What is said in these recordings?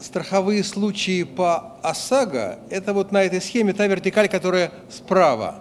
страховые случаи по ОСАГО – это вот на этой схеме та вертикаль, которая справа.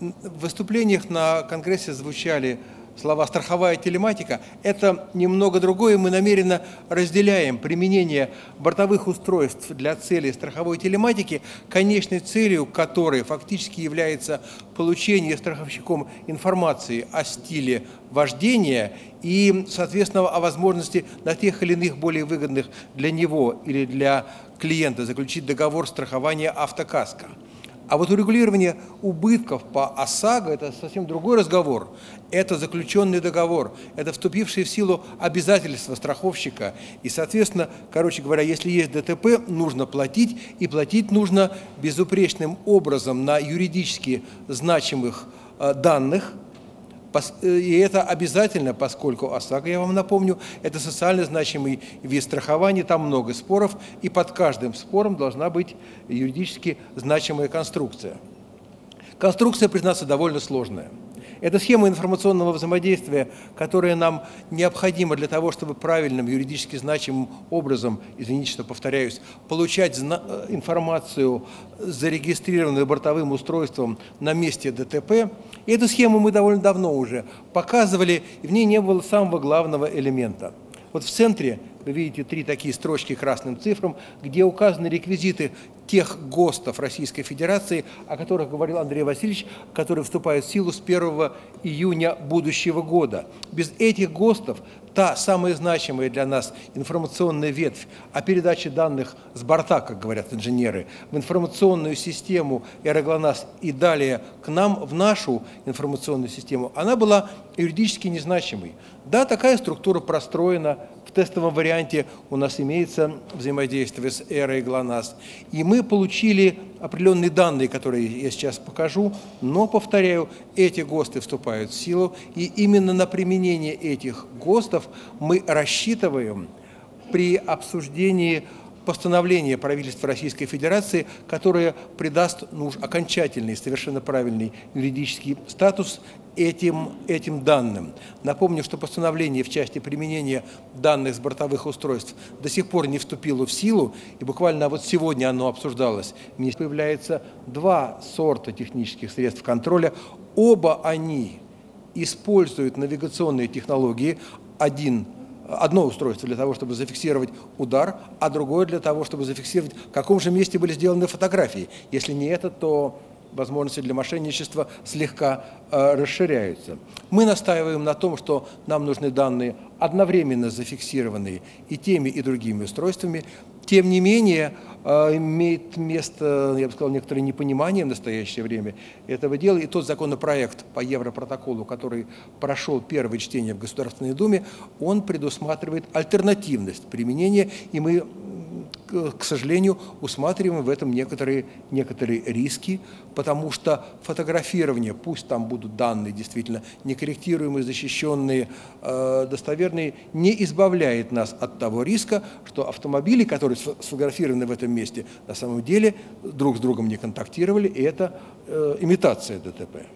В выступлениях на Конгрессе звучали слова «страховая телематика» – это немного другое. Мы намеренно разделяем применение бортовых устройств для целей страховой телематики, конечной целью которой фактически является получение страховщиком информации о стиле вождения и, соответственно, о возможности на тех или иных более выгодных для него или для клиента заключить договор страхования автокаска. А вот урегулирование убытков по ОСАГО – это совсем другой разговор. Это заключенный договор, это вступившие в силу обязательства страховщика. И, соответственно, короче говоря, если есть ДТП, нужно платить, и платить нужно безупречным образом на юридически значимых э, данных – и это обязательно, поскольку ОСАГО, я вам напомню, это социально значимый вид страхования, там много споров, и под каждым спором должна быть юридически значимая конструкция. Конструкция, признаться, довольно сложная. Это схема информационного взаимодействия, которая нам необходима для того, чтобы правильным, юридически значимым образом, извините, что повторяюсь, получать э, информацию, зарегистрированную бортовым устройством на месте ДТП. И эту схему мы довольно давно уже показывали, и в ней не было самого главного элемента. Вот в центре вы видите три такие строчки красным цифрам, где указаны реквизиты тех ГОСТов Российской Федерации, о которых говорил Андрей Васильевич, которые вступают в силу с 1 июня будущего года. Без этих ГОСТов та самая значимая для нас информационная ветвь о передаче данных с борта, как говорят инженеры, в информационную систему Аэроглонас и далее к нам, в нашу информационную систему, она была юридически незначимой. Да, такая структура простроена, в тестовом варианте у нас имеется взаимодействие с эрой ГЛОНАСС. И мы получили определенные данные, которые я сейчас покажу, но, повторяю, эти ГОСТы вступают в силу, и именно на применение этих ГОСТов мы рассчитываем при обсуждении постановления правительства Российской Федерации, которое придаст ну, окончательный, совершенно правильный юридический статус этим, этим данным. Напомню, что постановление в части применения данных с бортовых устройств до сих пор не вступило в силу, и буквально вот сегодня оно обсуждалось. Появляется два сорта технических средств контроля. Оба они используют навигационные технологии. Один одно устройство для того, чтобы зафиксировать удар, а другое для того, чтобы зафиксировать, в каком же месте были сделаны фотографии. Если не это, то возможности для мошенничества слегка э, расширяются. Мы настаиваем на том, что нам нужны данные одновременно зафиксированные и теми, и другими устройствами. Тем не менее, э, имеет место, я бы сказал, некоторое непонимание в настоящее время этого дела. И тот законопроект по Европротоколу, который прошел первое чтение в Государственной Думе, он предусматривает альтернативность применения, и мы к сожалению, усматриваем в этом некоторые, некоторые риски, потому что фотографирование, пусть там будут данные действительно некорректируемые, защищенные, э, достоверные, не избавляет нас от того риска, что автомобили, которые сфотографированы в этом месте, на самом деле друг с другом не контактировали, и это э, имитация ДТП.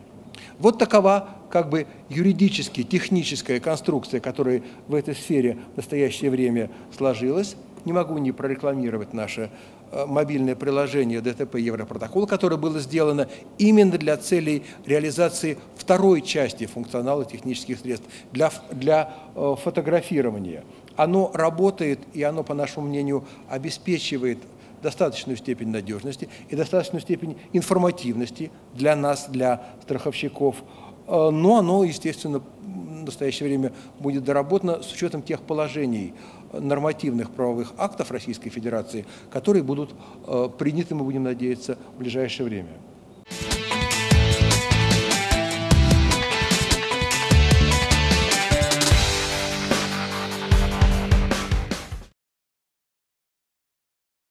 Вот такова как бы юридически техническая конструкция, которая в этой сфере в настоящее время сложилась не могу не прорекламировать наше э, мобильное приложение ДТП Европротокол, которое было сделано именно для целей реализации второй части функционала технических средств для, для э, фотографирования. Оно работает, и оно, по нашему мнению, обеспечивает достаточную степень надежности и достаточную степень информативности для нас, для страховщиков, э, но оно, естественно, в настоящее время будет доработано с учетом тех положений, нормативных правовых актов Российской Федерации, которые будут э, приняты, мы будем надеяться, в ближайшее время.